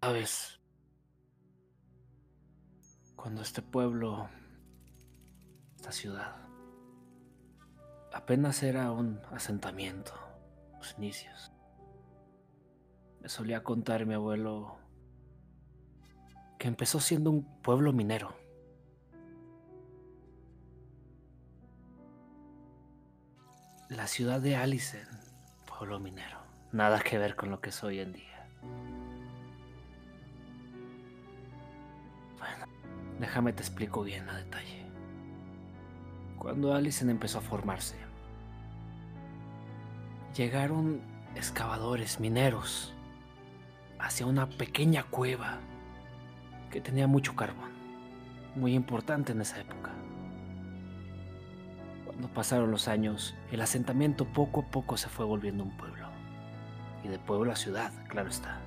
Sabes, cuando este pueblo, esta ciudad, apenas era un asentamiento, los inicios. Me solía contar mi abuelo que empezó siendo un pueblo minero. La ciudad de Allison, pueblo minero. Nada que ver con lo que es hoy en día. Déjame te explico bien a detalle. Cuando Allison empezó a formarse, llegaron excavadores mineros hacia una pequeña cueva que tenía mucho carbón, muy importante en esa época. Cuando pasaron los años, el asentamiento poco a poco se fue volviendo un pueblo. Y de pueblo a ciudad, claro está.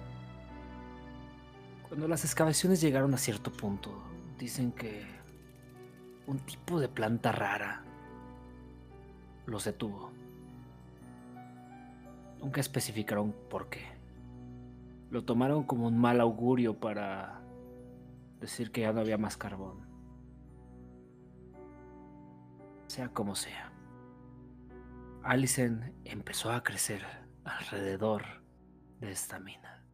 Cuando las excavaciones llegaron a cierto punto, dicen que un tipo de planta rara los detuvo. Nunca especificaron por qué. Lo tomaron como un mal augurio para decir que ya no había más carbón. Sea como sea. Allison empezó a crecer alrededor de esta mina.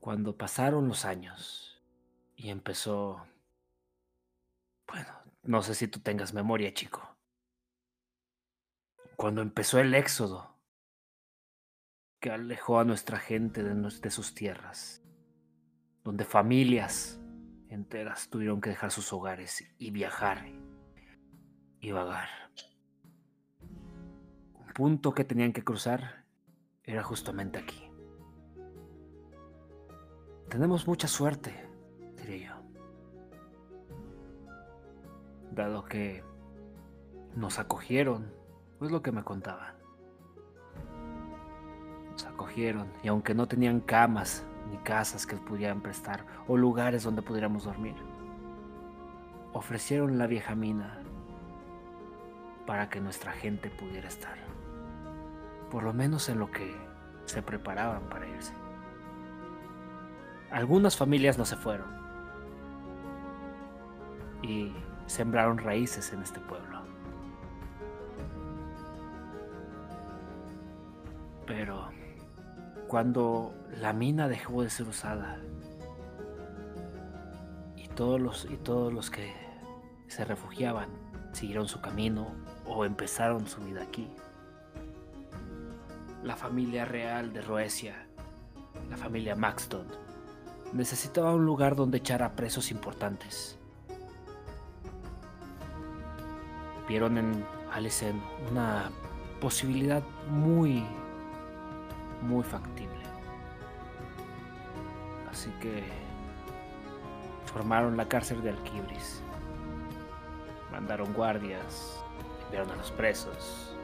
Cuando pasaron los años y empezó... Bueno, no sé si tú tengas memoria, chico. Cuando empezó el éxodo que alejó a nuestra gente de, sus tierras donde familias enteras tuvieron que dejar sus hogares y viajar y vagar. Un punto que tenían que cruzar era justamente aquí. Tenemos mucha suerte, yo. Dado que nos acogieron, pues lo que me contaban. Nos acogieron y aunque no tenían camas ni casas que pudieran prestar o lugares donde pudiéramos dormir. Ofrecieron la vieja mina para que nuestra gente pudiera estar, por lo menos en lo que se preparaban para irse. Algunas familias no se fueron y sembraron raíces en este pueblo. Pero cuando la mina dejó de ser usada y todos los, y todos los que se refugiaban siguieron su camino o empezaron su vida aquí. La familia real de Roesia, la familia Maxton, necesitaba un lugar donde echar a presos importantes. Vieron en Alison una posibilidad muy muy factible. Así que formaron la cárcel de Alquibris. Mandaron guardias, enviaron a los presos.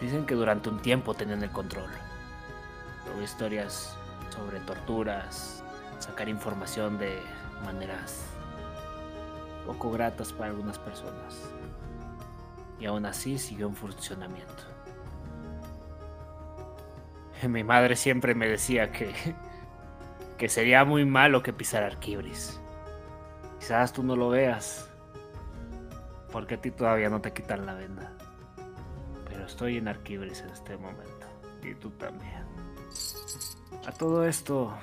Dicen que durante un tiempo tenían el control. Hubo historias sobre torturas, sacar información de maneras poco gratas para algunas personas. Y aún así siguió en funcionamiento. Mi madre siempre me decía que, que sería muy malo que pisara Arquibris. Quizás tú no lo veas, porque a ti todavía no te quitan la venda. Pero estoy en Arquibris en este momento, y tú también. A todo esto,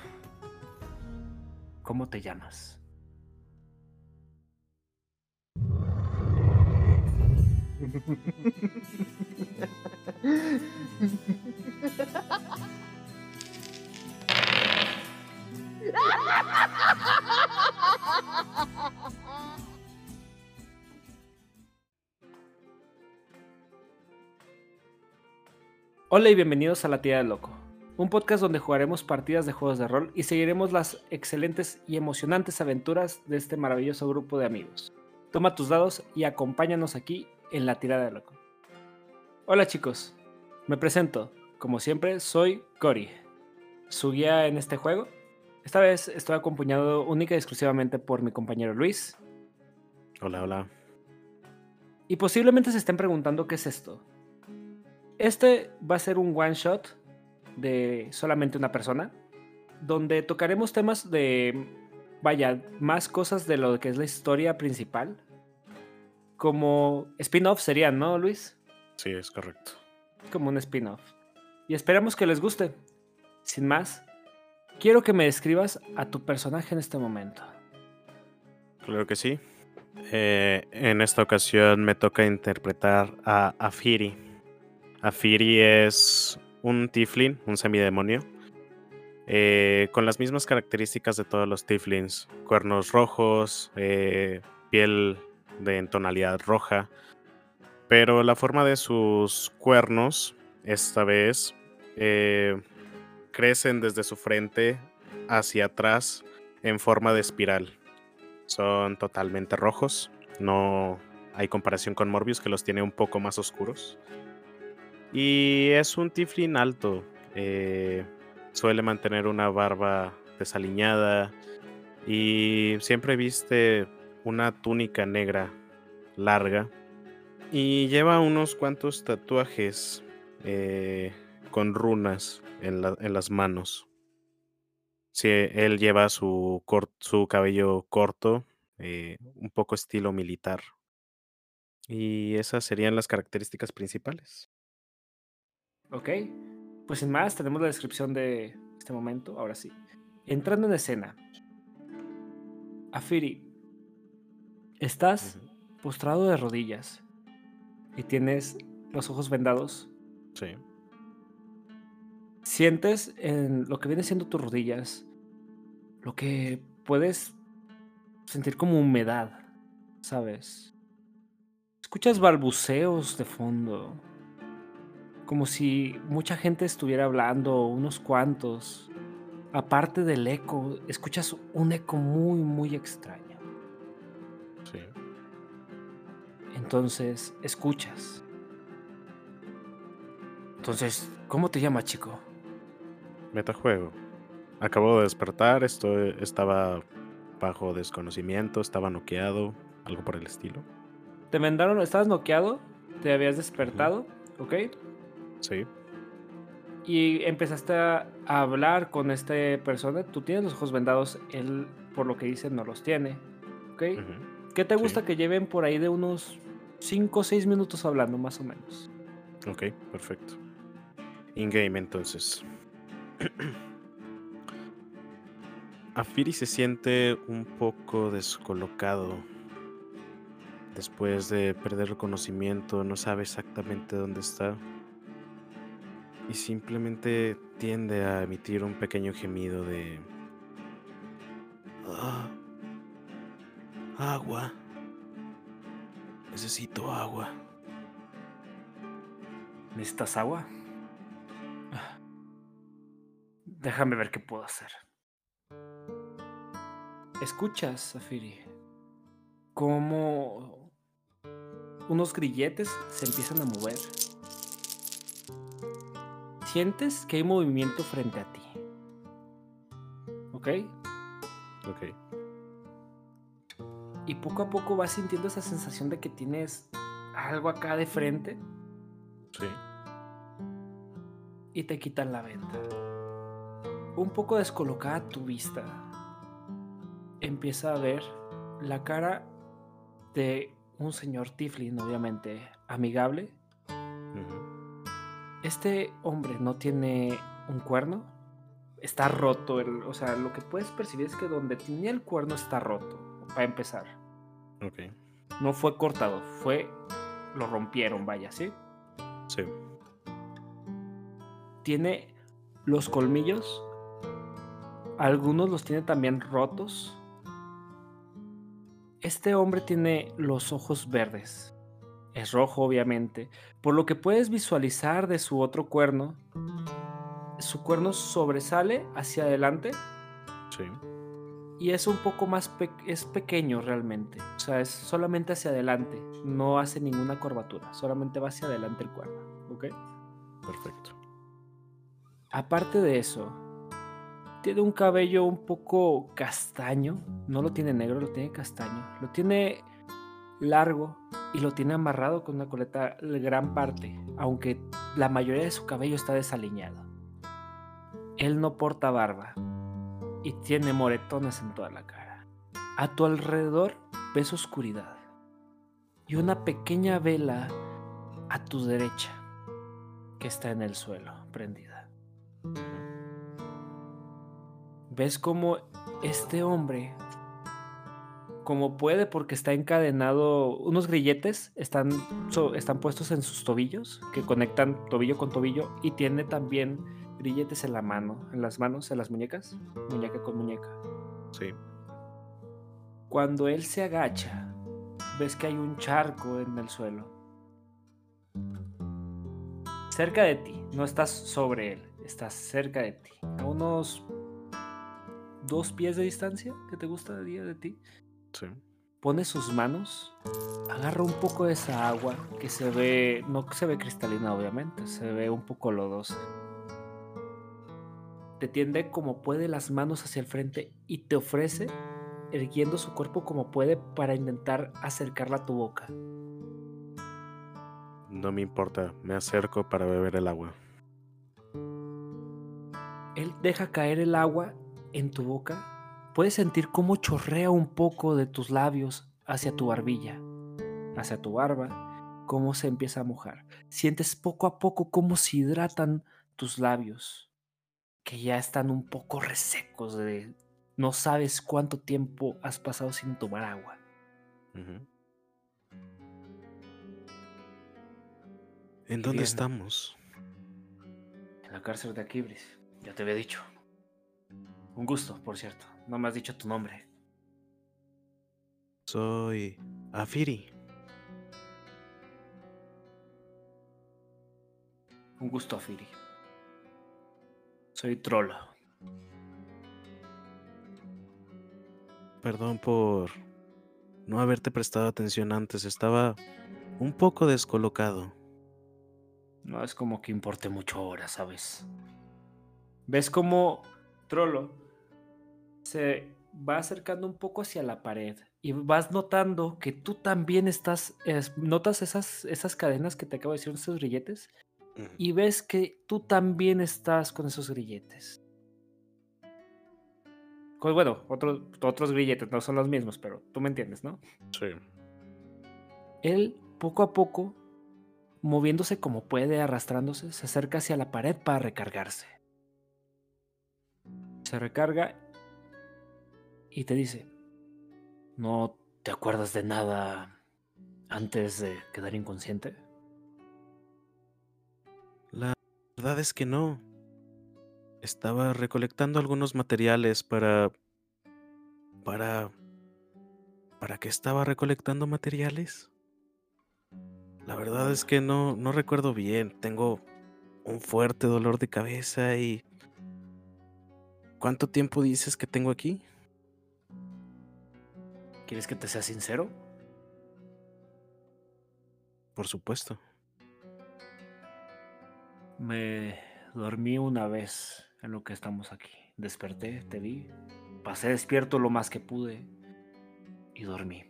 ¿cómo te llamas? Hola y bienvenidos a La Tía del Loco, un podcast donde jugaremos partidas de juegos de rol y seguiremos las excelentes y emocionantes aventuras de este maravilloso grupo de amigos. Toma tus dados y acompáñanos aquí en La Tirada Loco. Hola chicos, me presento, como siempre soy Cory, su guía en este juego. Esta vez estoy acompañado única y exclusivamente por mi compañero Luis. Hola, hola. Y posiblemente se estén preguntando qué es esto. Este va a ser un one shot de solamente una persona, donde tocaremos temas de, vaya, más cosas de lo que es la historia principal, como spin-off serían, ¿no, Luis? Sí, es correcto. Como un spin-off. Y esperamos que les guste. Sin más, quiero que me describas a tu personaje en este momento. Claro que sí. Eh, en esta ocasión me toca interpretar a Afiri. Afiri es un Tiflin, un semidemonio, eh, con las mismas características de todos los Tiflins: cuernos rojos, eh, piel de tonalidad roja, pero la forma de sus cuernos, esta vez, crecen desde su frente hacia atrás en forma de espiral son totalmente rojos. No hay comparación con Morbius, que los tiene un poco más oscuros. Y es un Tiflin alto. Eh, suele mantener una barba desaliñada. Y siempre viste una túnica negra larga. Y lleva unos cuantos tatuajes eh, con runas en las manos. Sí, él lleva su, cabello corto, eh, un poco estilo militar. Y esas serían las características principales. Ok, pues sin más, tenemos la descripción de este momento, ahora sí. Entrando en escena. Afiri, estás postrado de rodillas y tienes los ojos vendados. Sí. Sientes en lo que viene siendo tus rodillas lo que puedes sentir como humedad, ¿sabes? Escuchas balbuceos de fondo, como si mucha gente estuviera hablando, unos cuantos. Aparte del eco, escuchas un eco muy, muy extraño. Sí. Entonces, escuchas. Entonces, ¿cómo te llamas, chico? Metajuego. Acabo de despertar, estoy, estaba bajo desconocimiento, estaba noqueado, algo por el estilo. Te mandaron, estabas noqueado, te habías despertado, ¿ok? Sí. Y empezaste a hablar con esta persona. Tú tienes los ojos vendados, él, por lo que dice, no los tiene, ¿ok? ¿Qué te gusta que lleven por ahí de unos 5 o 6 minutos hablando, más o menos? Ok, perfecto. In-game entonces. Afiri se siente un poco descolocado. Después de perder el conocimiento, no sabe exactamente dónde está. Y simplemente tiende a emitir un pequeño gemido de... Ah, agua. Necesito agua. ¿Necesitas agua? Ah. Déjame ver qué puedo hacer. Escuchas, Safiri, cómo unos grilletes se empiezan a mover. Sientes que hay movimiento frente a ti. ¿Ok? Ok. Y poco a poco vas sintiendo esa sensación de que tienes algo acá de frente. Sí. Y te quitan la venta. Un poco descolocada tu vista empieza a ver la cara de un señor Tiflin, obviamente amigable. Este hombre no tiene un cuerno, está roto. o sea, lo que puedes percibir es que donde tenía el cuerno está roto, para empezar. Ok. No fue cortado, fue. Lo rompieron, vaya, ¿sí? Sí. Tiene los colmillos. Algunos los tiene también rotos. Este hombre tiene los ojos verdes. Es rojo, obviamente. Por lo que puedes visualizar de su otro cuerno, su cuerno sobresale hacia adelante. Sí. Y es un poco más es pequeño realmente. O sea, es solamente hacia adelante. No hace ninguna curvatura. Solamente va hacia adelante el cuerno. ¿Ok? Perfecto. Aparte de eso, tiene un cabello un poco castaño. No lo tiene negro, lo tiene castaño. Lo tiene largo y lo tiene amarrado con una coleta gran parte, aunque la mayoría de su cabello está desaliñado. Él no porta barba y tiene moretones en toda la cara. A tu alrededor ves oscuridad y una pequeña vela a tu derecha que está en el suelo prendida. Ves como este hombre, como puede porque está encadenado, unos grilletes están, están puestos en sus tobillos que conectan tobillo con tobillo y tiene también grilletes en la mano, en las manos, en las muñecas, muñeca con muñeca. Sí. Cuando él se agacha, ves que hay un charco en el suelo. Cerca de ti, no estás sobre él, estás cerca de ti, a unos dos pies de distancia que te gusta de día de ti. Sí. Pone sus manos, agarra un poco de esa agua que se ve, no se ve cristalina obviamente, se ve un poco lodosa te tiende como puede las manos hacia el frente y te ofrece, erguiendo su cuerpo como puede para intentar acercarla a tu boca. No me importa, me acerco para beber el agua. Él deja caer el agua en tu boca. Puedes sentir cómo chorrea un poco de tus labios hacia tu barbilla, hacia tu barba, cómo se empieza a mojar. Sientes poco a poco cómo se hidratan tus labios que ya están un poco resecos de no sabes cuánto tiempo has pasado sin tomar agua. ¿En dónde estamos? En la cárcel de Aquibris, ya te había dicho. Un gusto, por cierto. No me has dicho tu nombre. Soy Afiri. Un gusto, Afiri. Soy trolo. Perdón por no haberte prestado atención antes. Estaba un poco descolocado. No es como que importe mucho ahora, ¿sabes? ¿Ves cómo Trollo se va acercando un poco hacia la pared y vas notando que tú también estás, notas esas, esas cadenas que te acabo de decir, esos grilletes, y ves que tú también estás con esos grilletes. Pues bueno, otros grilletes, no son los mismos, pero tú me entiendes, ¿no? Sí. Él, poco a poco, moviéndose como puede, arrastrándose, se acerca hacia la pared para recargarse. Se recarga y te dice, ¿no te acuerdas de nada antes de quedar inconsciente? Verdad es que no. Estaba recolectando algunos materiales para... para... ¿Para qué estaba recolectando materiales? La verdad es que no, no recuerdo bien. Tengo un fuerte dolor de cabeza y... ¿Cuánto tiempo dices que tengo aquí? ¿Quieres que te sea sincero? Por supuesto. Me dormí una vez en lo que estamos aquí. Desperté, te vi, pasé despierto lo más que pude y dormí.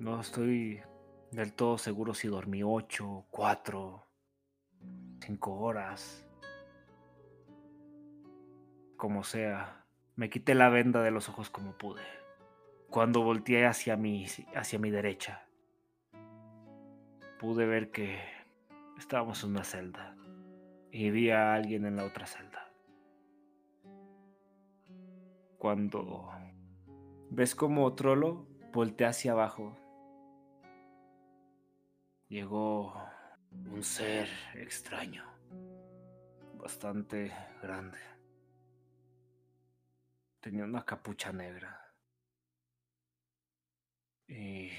No estoy del todo seguro si dormí ocho, cuatro, cinco horas. Como sea, me quité la venda de los ojos como pude. Cuando volteé hacia mi, hacia mi derecha, pude ver que Estábamos en una celda y vi a alguien en la otra celda. Cuando ves como Trollo voltea hacia abajo, llegó un ser extraño, bastante grande. Tenía una capucha negra. Y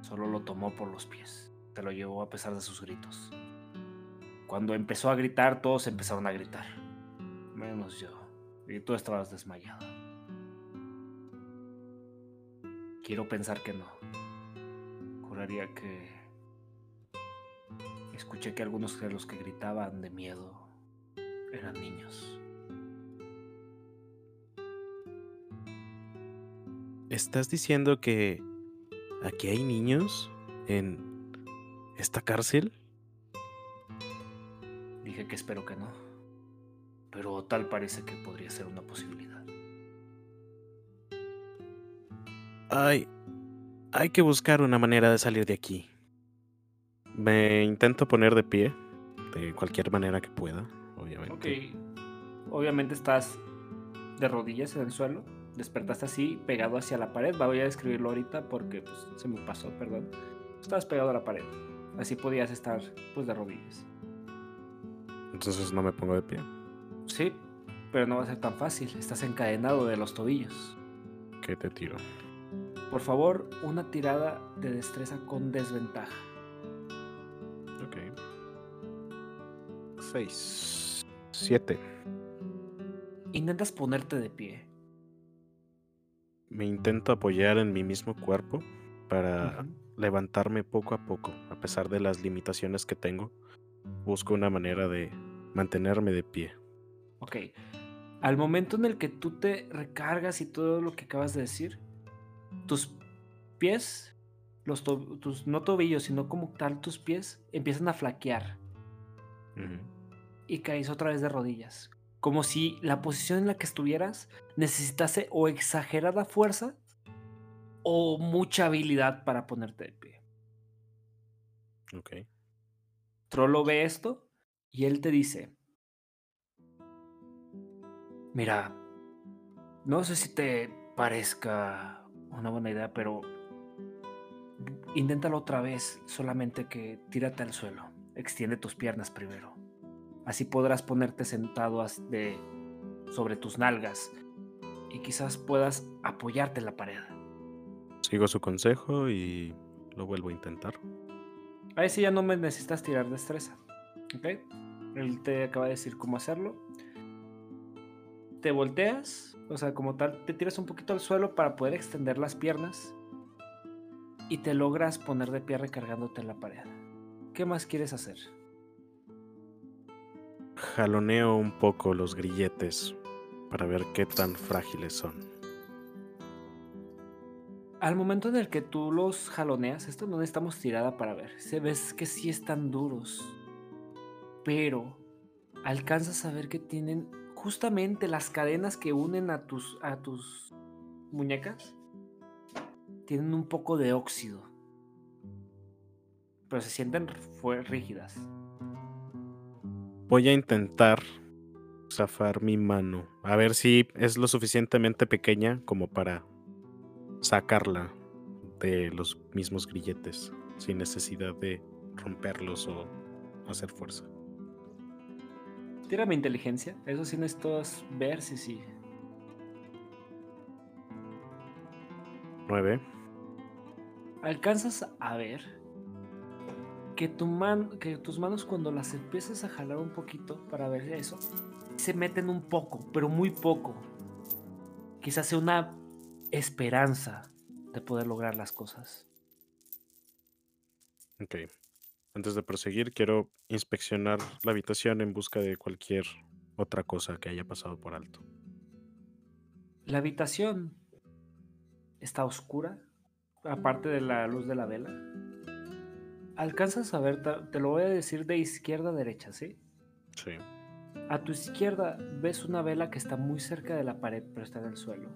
solo lo tomó por los pies se lo llevó a pesar de sus gritos. Cuando empezó a gritar, todos empezaron a gritar, menos yo, y tú estabas desmayado. Quiero pensar que no. Juraría que escuché que algunos de los que gritaban de miedo eran niños. ¿Estás diciendo que aquí hay niños en esta cárcel? dije que espero que no. Pero tal parece que podría ser una posibilidad. Hay, hay que buscar una manera de salir de aquí. Me intento poner de pie, de cualquier manera que pueda, obviamente. Ok. Obviamente estás de rodillas en el suelo. Despertaste así, pegado hacia la pared. Voy a describirlo ahorita porque pues, se me pasó, perdón. Estabas pegado a la pared. Así podías estar pues de rodillas. Entonces no me pongo de pie. Sí, pero no va a ser tan fácil. Estás encadenado de los tobillos. ¿Qué te tiro? Por favor, una tirada de destreza con desventaja. Ok. Seis. Siete. Intentas ponerte de pie. Me intento apoyar en mi mismo cuerpo para. Levantarme poco a poco, a pesar de las limitaciones que tengo. Busco una manera de mantenerme de pie. Ok. Al momento en el que tú te recargas y todo lo que acabas de decir, tus pies, los to- tus no tobillos, sino como tal tus pies, empiezan a flaquear y caes otra vez de rodillas. Como si la posición en la que estuvieras necesitase o exagerada fuerza o mucha habilidad para ponerte de pie. Ok. Trollo ve esto y él te dice, mira, no sé si te parezca una buena idea, pero inténtalo otra vez, solamente que tírate al suelo, extiende tus piernas primero. Así podrás ponerte sentado de, sobre tus nalgas y quizás puedas apoyarte en la pared. Sigo su consejo y lo vuelvo a intentar. Ahí sí ya no me necesitas tirar destreza. ¿Ok? Él te acaba de decir cómo hacerlo. Te volteas, o sea, como tal, te tiras un poquito al suelo para poder extender las piernas. Y te logras poner de pie recargándote en la pared. ¿Qué más quieres hacer? Jaloneo un poco los grilletes para ver qué tan frágiles son. Al momento en el que tú los jaloneas, esto no necesitamos tirada para ver. Se ves que sí están duros. Pero alcanzas a ver que tienen justamente las cadenas que unen a tus, a tus muñecas. Tienen un poco de óxido. Pero se sienten rígidas. Voy a intentar zafar mi mano. A ver si es lo suficientemente pequeña como para sacarla de los mismos grilletes sin necesidad de romperlos o hacer fuerza. Tírame inteligencia. Eso sí necesitas ver si sí. 9. alcanzas a ver que, tu man, que tus manos cuando las empiezas a jalar un poquito para ver eso, se meten un poco, pero muy poco. Quizás sea una esperanza de poder lograr las cosas. Ok. Antes de proseguir, quiero inspeccionar la habitación en busca de cualquier otra cosa que haya pasado por alto. La habitación está oscura, aparte de la luz de la vela. Alcanzas a ver, te lo voy a decir de izquierda a derecha, ¿sí? Sí. A tu izquierda ves una vela que está muy cerca de la pared, pero está en el suelo.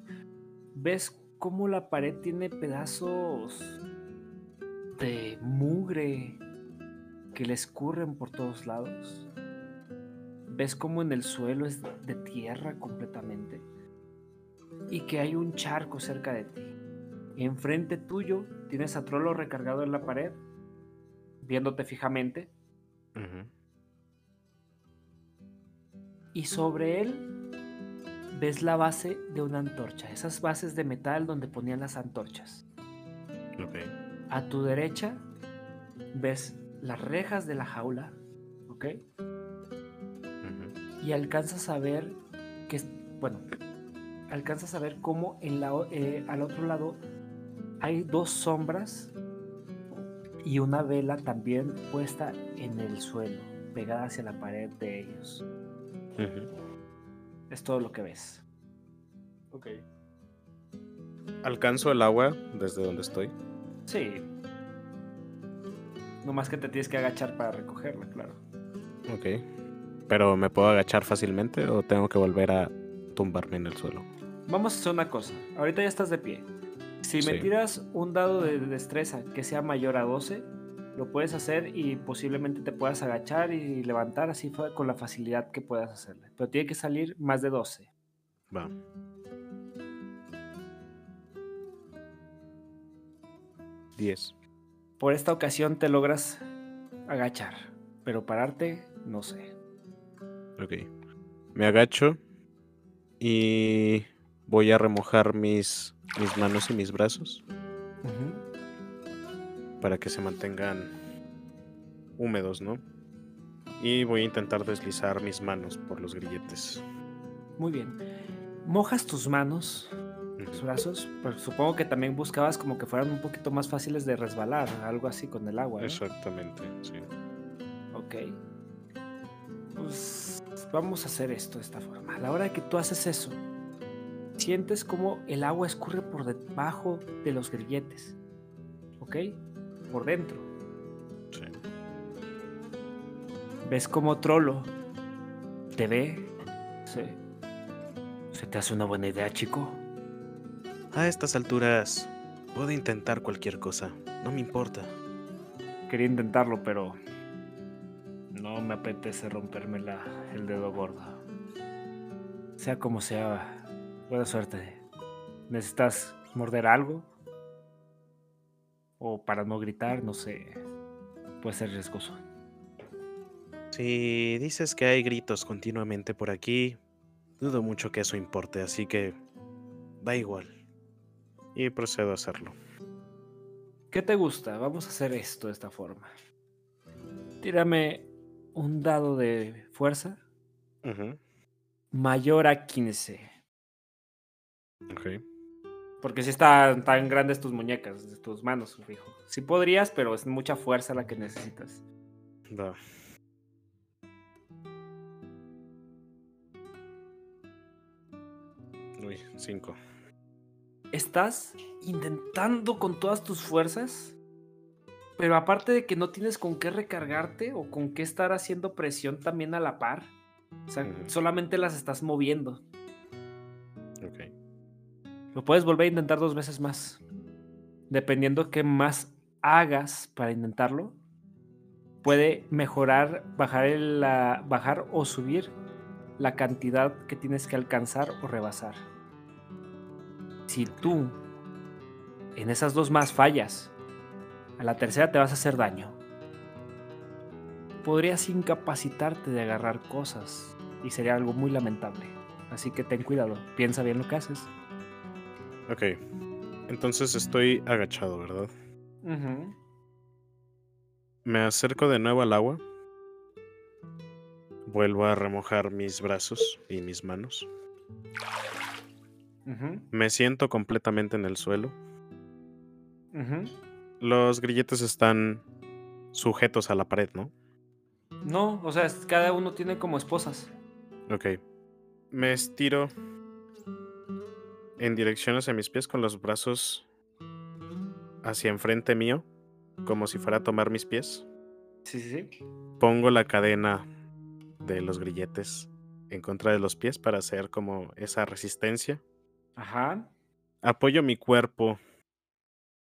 Ves cómo la pared tiene pedazos de mugre que le escurren por todos lados. Ves cómo en el suelo es de tierra completamente y que hay un charco cerca de ti. Enfrente tuyo tienes a Trollo recargado en la pared, viéndote fijamente, y sobre él ves la base de una antorcha, esas bases de metal donde ponían las antorchas. Ok. A tu derecha ves las rejas de la jaula, ¿ok? Ujú. Y alcanzas a ver que, bueno, alcanzas a ver cómo en la, eh, al otro lado hay dos sombras y una vela también puesta en el suelo, pegada hacia la pared de ellos. Ujú. Es todo lo que ves. Ok. Alcanzo el agua desde donde estoy. Sí. No más que te tienes que agachar para recogerla, claro. Ok. Pero ¿me puedo agachar fácilmente o tengo que volver a tumbarme en el suelo? Vamos a hacer una cosa. Ahorita ya estás de pie. Si me Sí. tiras un dado de destreza que sea mayor a 12, lo puedes hacer y posiblemente te puedas agachar y levantar así con la facilidad que puedas hacerle. Pero tiene que salir más de 12. Va. Diez. Por esta ocasión te logras agachar, pero pararte, no sé. Ok. Me agacho y voy a remojar mis, mis manos y mis brazos para que se mantengan húmedos, ¿no? Y voy a intentar deslizar mis manos por los grilletes. Muy bien. Mojas tus manos, tus brazos, pero supongo que también buscabas como que fueran un poquito más fáciles de resbalar, algo así con el agua. ¿no? Exactamente, sí. Ok. Pues vamos a hacer esto de esta forma. A la hora que tú haces eso, sientes como el agua escurre por debajo de los grilletes. ¿Ok? Por dentro. sí. Ves como Trollo te ve. Se, ¿Se te hace una buena idea, chico? A estas alturas puedo intentar cualquier cosa. No me importa. Quería intentarlo, pero no me apetece romperme la, el dedo gordo. Sea como sea, buena suerte. ¿Necesitas morder algo? O para no gritar, no sé. Puede ser riesgoso. Si dices que hay gritos continuamente por aquí, dudo mucho que eso importe, así que da igual. Y procedo a hacerlo. ¿Qué te gusta? Vamos a hacer esto de esta forma. Tírame un dado de fuerza mayor a 15. ok. Porque si están tan grandes tus muñecas, tus manos, fijo. Sí podrías, pero es mucha fuerza la que necesitas. Va. Uy, cinco. Estás intentando con todas tus fuerzas, pero aparte de que no tienes con qué recargarte o con qué estar haciendo presión también a la par, o sea, solamente las estás moviendo. Lo puedes volver a intentar dos veces más. Dependiendo qué más hagas para intentarlo, puede mejorar, bajar, la- bajar o subir la cantidad que tienes que alcanzar o rebasar. Si tú en esas dos más fallas, a la tercera te vas a hacer daño. Podrías incapacitarte de agarrar cosas y sería algo muy lamentable. Así que ten cuidado, piensa bien lo que haces. Ok. Entonces estoy agachado, ¿verdad? Me acerco de nuevo al agua. Vuelvo a remojar mis brazos y mis manos. Me siento completamente en el suelo. Los grilletes están sujetos a la pared, ¿no? No, o sea, cada uno tiene como esposas. Ok. Me estiro en dirección hacia mis pies con los brazos hacia enfrente mío, como si fuera a tomar mis pies. Sí, sí, sí. Pongo la cadena de los grilletes en contra de los pies para hacer como esa resistencia. Ajá. Apoyo mi cuerpo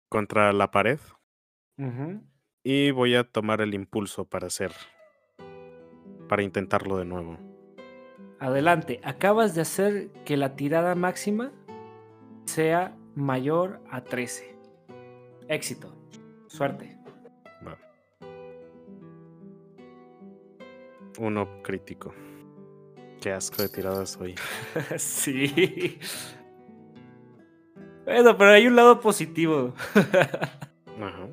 contra la pared ujú. y voy a tomar el impulso para hacer, para intentarlo de nuevo. Adelante. Acabas de hacer que la tirada máxima sea mayor a 13. Éxito. Suerte. Va. Uno crítico. Qué asco de tiradas hoy. sí. Bueno, pero hay un lado positivo. Ajá.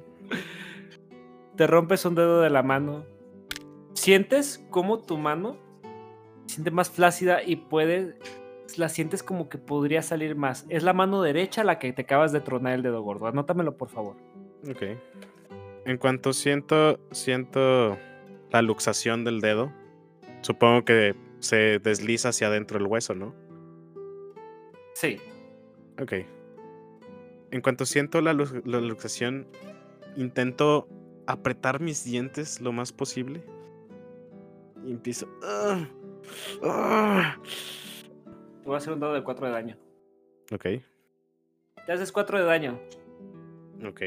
Te rompes un dedo de la mano. Sientes como tu mano se siente más flácida y puede. La sientes como que podría salir más. Es la mano derecha la que te acabas de tronar el dedo gordo. Anótamelo, por favor. Ok. En cuanto siento, siento la luxación del dedo, supongo que se desliza hacia adentro el hueso, ¿no? Sí. Ok. En cuanto siento la, lux- la luxación, intento apretar mis dientes lo más posible y empiezo. Te voy a hacer un dado de 4 de daño. Ok, Te haces 4 de daño. ok.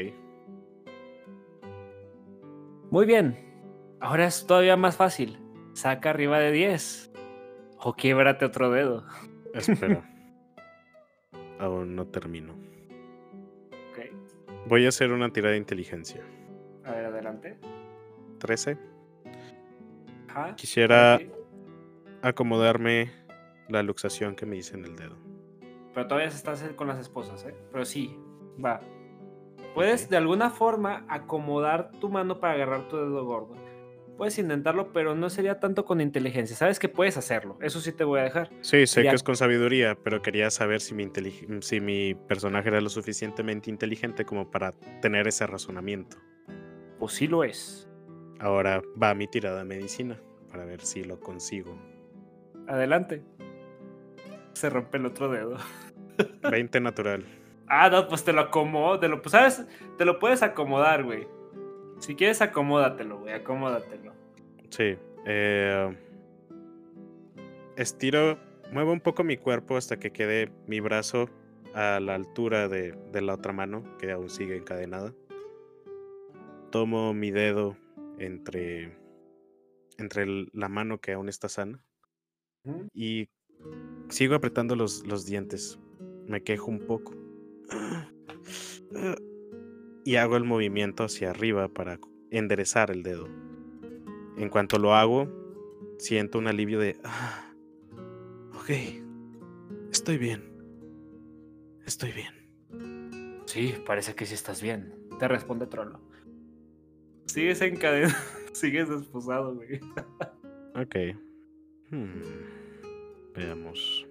Muy bien. Ahora es todavía más fácil. Saca arriba de 10. O quiebrate otro dedo. Espera. Aún no termino. Ok. Voy a hacer una tirada de inteligencia. A ver, adelante. 13. Ajá. Quisiera acomodarme la luxación que me hice en el dedo. Pero todavía estás con las esposas, ¿eh? Pero sí, va. Puedes de alguna forma acomodar tu mano para agarrar tu dedo gordo. Puedes intentarlo, pero no sería tanto con inteligencia. Sabes que puedes hacerlo. Eso sí te voy a dejar. Sí, sé Ya. que es con sabiduría, pero quería saber si mi, intelig- si mi personaje era lo suficientemente inteligente como para tener ese razonamiento. Pues sí lo es. Ahora va mi tirada de medicina para ver si lo consigo. Adelante. Se rompe el otro dedo. 20 natural. Ah, no, pues te lo acomodo. Te lo, pues, ¿sabes? Te lo puedes acomodar, güey. Si quieres, acomódatelo, güey. Acomódatelo. Sí. eh, estiro, muevo un poco mi cuerpo hasta que quede mi brazo a la altura de, de la otra mano, que aún sigue encadenada. Tomo mi dedo entre, entre la mano que aún está sana y sigo apretando los, los dientes. Me quejo un poco. Y hago el movimiento hacia arriba para enderezar el dedo. En cuanto lo hago, siento un alivio de... "Ah, ok, estoy bien. Estoy bien. Sí, parece que sí estás bien. Te responde Trollo. Sigues encadenado. Sigues esposado, güey. Ok. Hmm, Veamos.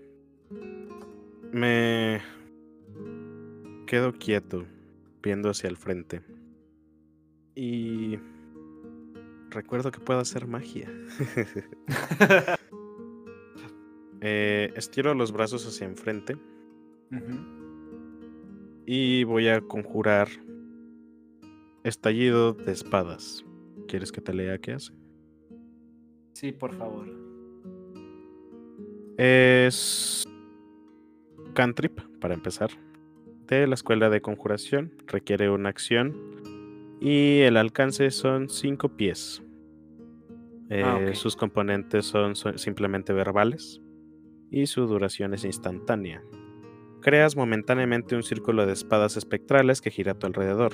Me quedo quieto, viendo hacia el frente. Y recuerdo que puedo hacer magia. Eh, estiro los brazos hacia enfrente Ujú. y voy a conjurar estallido de espadas. ¿Quieres que te lea qué hace? Sí, por favor. Es cantrip, para empezar, de la escuela de conjuración. Requiere una acción y el alcance son 5 pies. Eh, Ah. Sus componentes son, son simplemente verbales y su duración es instantánea. Creas momentáneamente un círculo de espadas espectrales que gira a tu alrededor.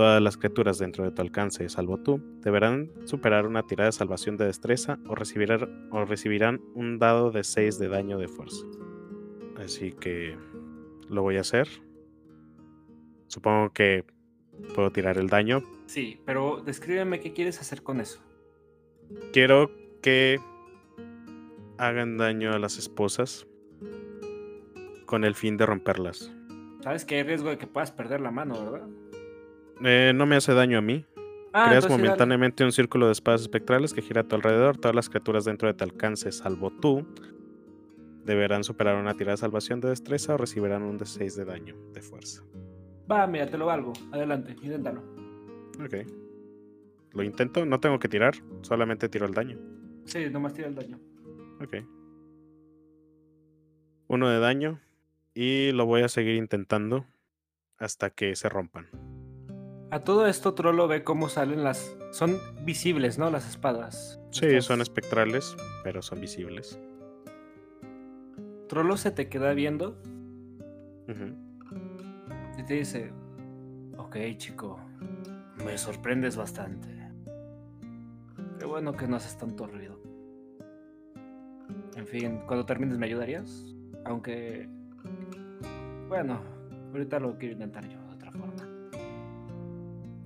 Todas las criaturas dentro de tu alcance, salvo tú, deberán superar una tirada de salvación de destreza o, recibirán- o recibirán un dado de 6 de daño de fuerza. Así que lo voy a hacer. Supongo que puedo tirar el daño. Sí, pero descríbeme qué quieres hacer con eso. Quiero que hagan daño a las esposas con el fin de romperlas. Sabes que hay riesgo de que puedas perder la mano, ¿verdad? Eh, no me hace daño a mí. Ah, Creas dale. momentáneamente un círculo de espadas espectrales que gira a tu alrededor. Todas las criaturas dentro de tu alcance, salvo tú, deberán superar una tirada de salvación de destreza o recibirán un D6 de daño de fuerza. Va, mira, te lo valgo. Adelante, inténtalo. Ok. Lo intento, no tengo que tirar, solamente tiro el daño. Sí, nomás tira el daño. Ok. Uno de daño y lo voy a seguir intentando hasta que se rompan. A todo esto, Trollo ve cómo salen las. Son visibles, ¿no? Las espadas. Sí, Estas- son espectrales, pero son visibles. Trollo se te queda viendo y te dice: Ok, chico, me sorprendes bastante. Qué bueno que no haces tanto ruido. En fin, cuando termines, ¿me ayudarías? Aunque. Bueno, ahorita lo quiero intentar yo de otra forma.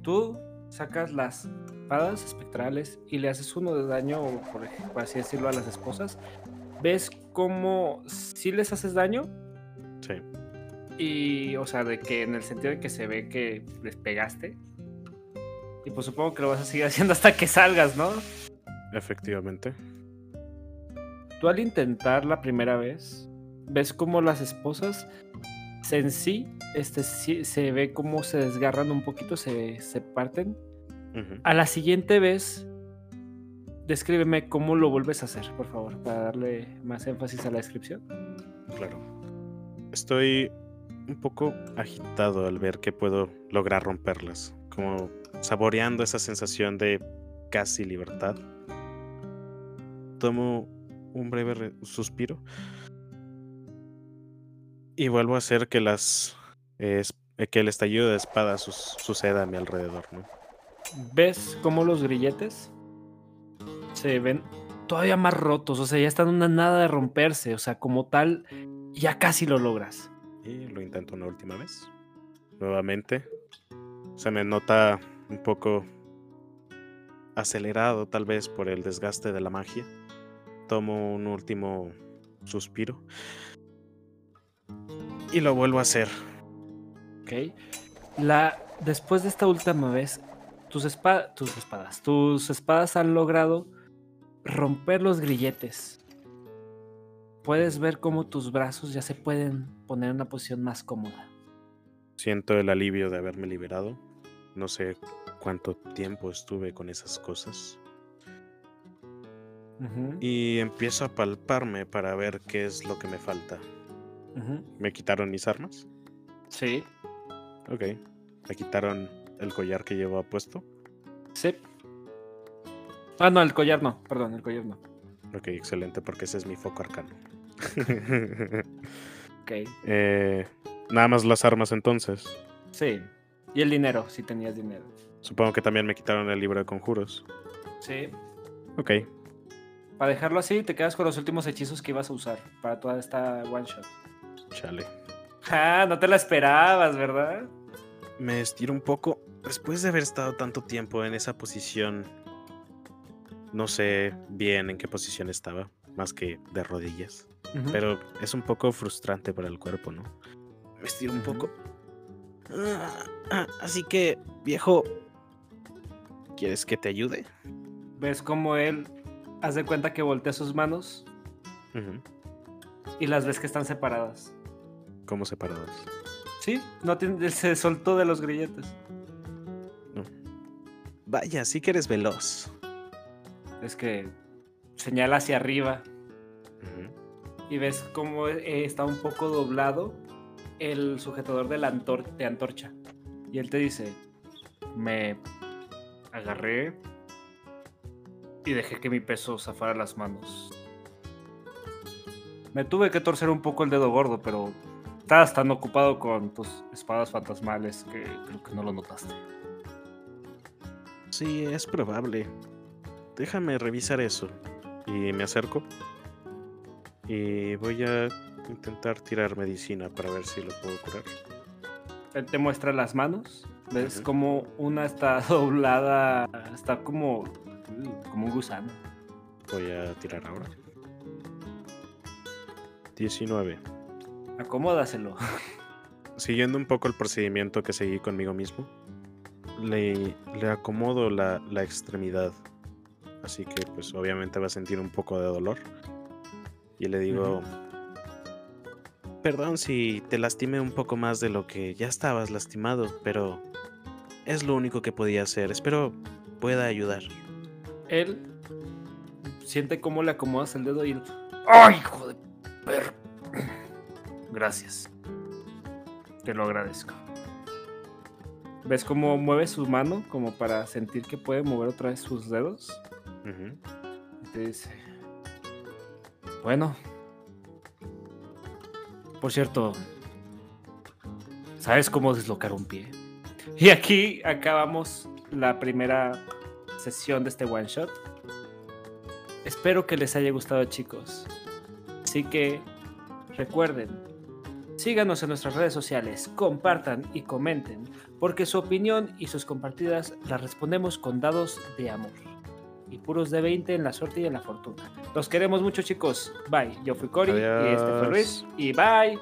Tú sacas las espadas espectrales y le haces uno de daño, por, por así decirlo, a las esposas. ¿Ves cómo si les haces daño? Sí. Y, o sea, de que en el sentido de que se ve que les pegaste. Y pues supongo que lo vas a seguir haciendo hasta que salgas, ¿no? Efectivamente. Tú al intentar la primera vez, ves como las esposas en sí, este, sí- se ve como se desgarran un poquito, se, se parten. Ujú. A la siguiente vez, descríbeme cómo lo vuelves a hacer, por favor, para darle más énfasis a la descripción. Claro. Estoy un poco agitado al ver que puedo lograr romperlas, como saboreando esa sensación de casi libertad. Tomo un breve suspiro y vuelvo a hacer que las que el estallido de espadas suceda a mi alrededor, ¿no? ¿Ves cómo los grilletes se ven todavía más rotos? O sea, ya están una nada de romperse. O sea, como tal, ya casi lo logras. Y lo intento una última vez. Nuevamente. Se me nota un poco acelerado, tal vez por el desgaste de la magia. Tomo un último suspiro. Y lo vuelvo a hacer. Ok. La, después de esta última vez, tus, tus espadas, tus espadas han logrado romper los grilletes. Puedes ver cómo tus brazos ya se pueden poner en una posición más cómoda. Siento el alivio de haberme liberado. No sé cuánto tiempo estuve con esas cosas. Y empiezo a palparme para ver qué es lo que me falta. ¿Me quitaron mis armas? Sí. Ok. ¿Me quitaron el collar que llevo puesto? Sí. Ah, no, el collar no, perdón, el collar no. Ok, excelente, porque ese es mi foco arcano. ok. Eh, nada más las armas entonces. Sí. Y el dinero, si tenías dinero. Supongo que también me quitaron el libro de conjuros. Sí. Ok. Para dejarlo así, te quedas con los últimos hechizos que ibas a usar para toda esta one shot. Chale. Ah, no te la esperabas, ¿verdad? Me estiro un poco. Después de haber estado tanto tiempo en esa posición, no sé bien en qué posición estaba, más que de rodillas. Pero es un poco frustrante para el cuerpo, ¿no? Me estiro un poco. Ah, ah, así que, viejo, ¿quieres que te ayude? ¿Ves cómo él hace cuenta que voltea sus manos? Y las ves que están separadas. ¿Cómo separadas? Sí, no se soltó de los grilletes. No. Vaya, sí que eres veloz. Es que señala hacia arriba. Y ves cómo eh, está un poco doblado el sujetador de la de antorcha. Y él te dice, me agarré y dejé que mi peso zafara las manos. Me tuve que torcer un poco el dedo gordo, pero Estabas tan ocupado con tus espadas fantasmales que creo que no lo notaste. Sí, es probable. Déjame revisar eso. Y me acerco. Y voy a intentar tirar medicina para ver si lo puedo curar. Él te muestra las manos. Ves como una está doblada, está como, como un gusano. Voy a tirar ahora. 19. Acomódaselo. Siguiendo un poco el procedimiento que seguí conmigo mismo, le, le acomodo la, la, extremidad. Así que pues obviamente va a sentir un poco de dolor. Y le digo, perdón si te lastimé un poco más de lo que ya estabas lastimado, pero es lo único que podía hacer. Espero pueda ayudar. Él siente cómo le acomodas el dedo y... ¡Ay, hijo de perro! Gracias. Te lo agradezco. ¿Ves cómo mueve su mano como para sentir que puede mover otra vez sus dedos? Y te dice, bueno, por cierto, ¿sabes cómo deslocar un pie? Y aquí acabamos la primera sesión de este one shot. Espero que les haya gustado chicos. Así que recuerden, Síganos en nuestras redes sociales, compartan y comenten, porque su opinión y sus compartidas las respondemos con dados de amor. Y puros de 20 en la suerte y en la fortuna. Los queremos mucho chicos. Bye. Yo fui Cory y este fue Luis. Y bye.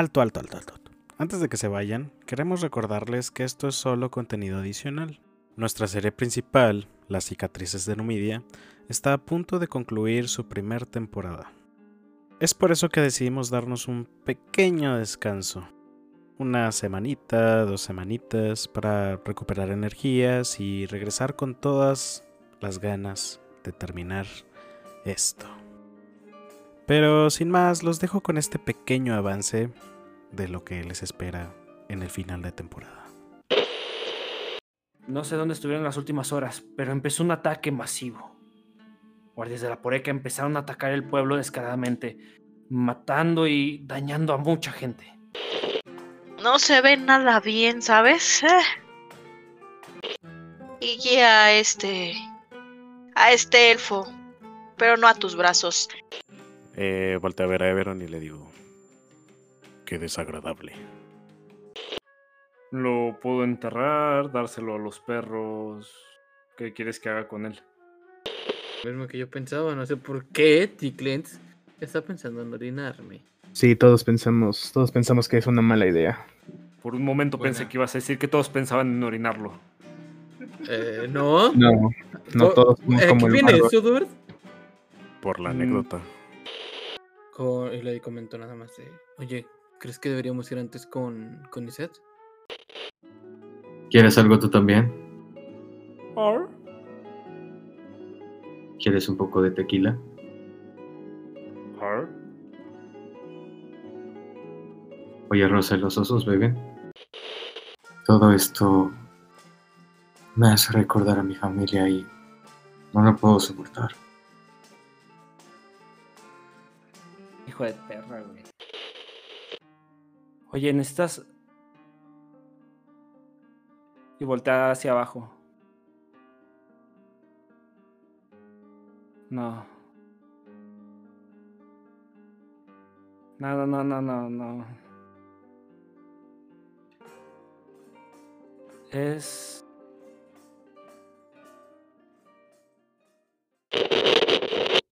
Alto, alto, alto, alto. Antes de que se vayan, queremos recordarles que esto es solo contenido adicional. Nuestra serie principal, Las cicatrices de Numidia, está a punto de concluir su primer temporada. Es por eso que decidimos darnos un pequeño descanso. Una semanita, dos semanitas para recuperar energías y regresar con todas las ganas de terminar esto. Pero sin más, los dejo con este pequeño avance de lo que les espera en el final de temporada. No sé dónde estuvieron las últimas horas, pero empezó un ataque masivo. Guardias de la Poreca empezaron a atacar el pueblo descaradamente, matando y dañando a mucha gente. No se ve nada bien, ¿sabes? Eh. Y guía a este. a este elfo. Pero no a tus brazos. Eh, voltea a ver a Everon y le digo. Qué desagradable. Lo puedo enterrar, dárselo a los perros. ¿Qué quieres que haga con él? Lo mismo que yo pensaba, no sé por qué Ticlens está pensando en orinarme. Sí, todos pensamos, todos pensamos que es una mala idea. Por un momento pensé que ibas a decir que todos pensaban en orinarlo. Eh, no. No, no todos somos eh, como ¿Qué el viene? Por la Mm. Con- y le comentó nada más de, oye, ¿crees que deberíamos ir antes con, con Iset? ¿Quieres algo tú también? ¿Quieres un poco de tequila? Oye, Rosa, ¿los osos beben? Todo esto me hace recordar a mi familia y no lo puedo soportar. hijo de perra. Oye, necesitas. Y voltea hacia abajo. No. No, no, no, no, no, Es...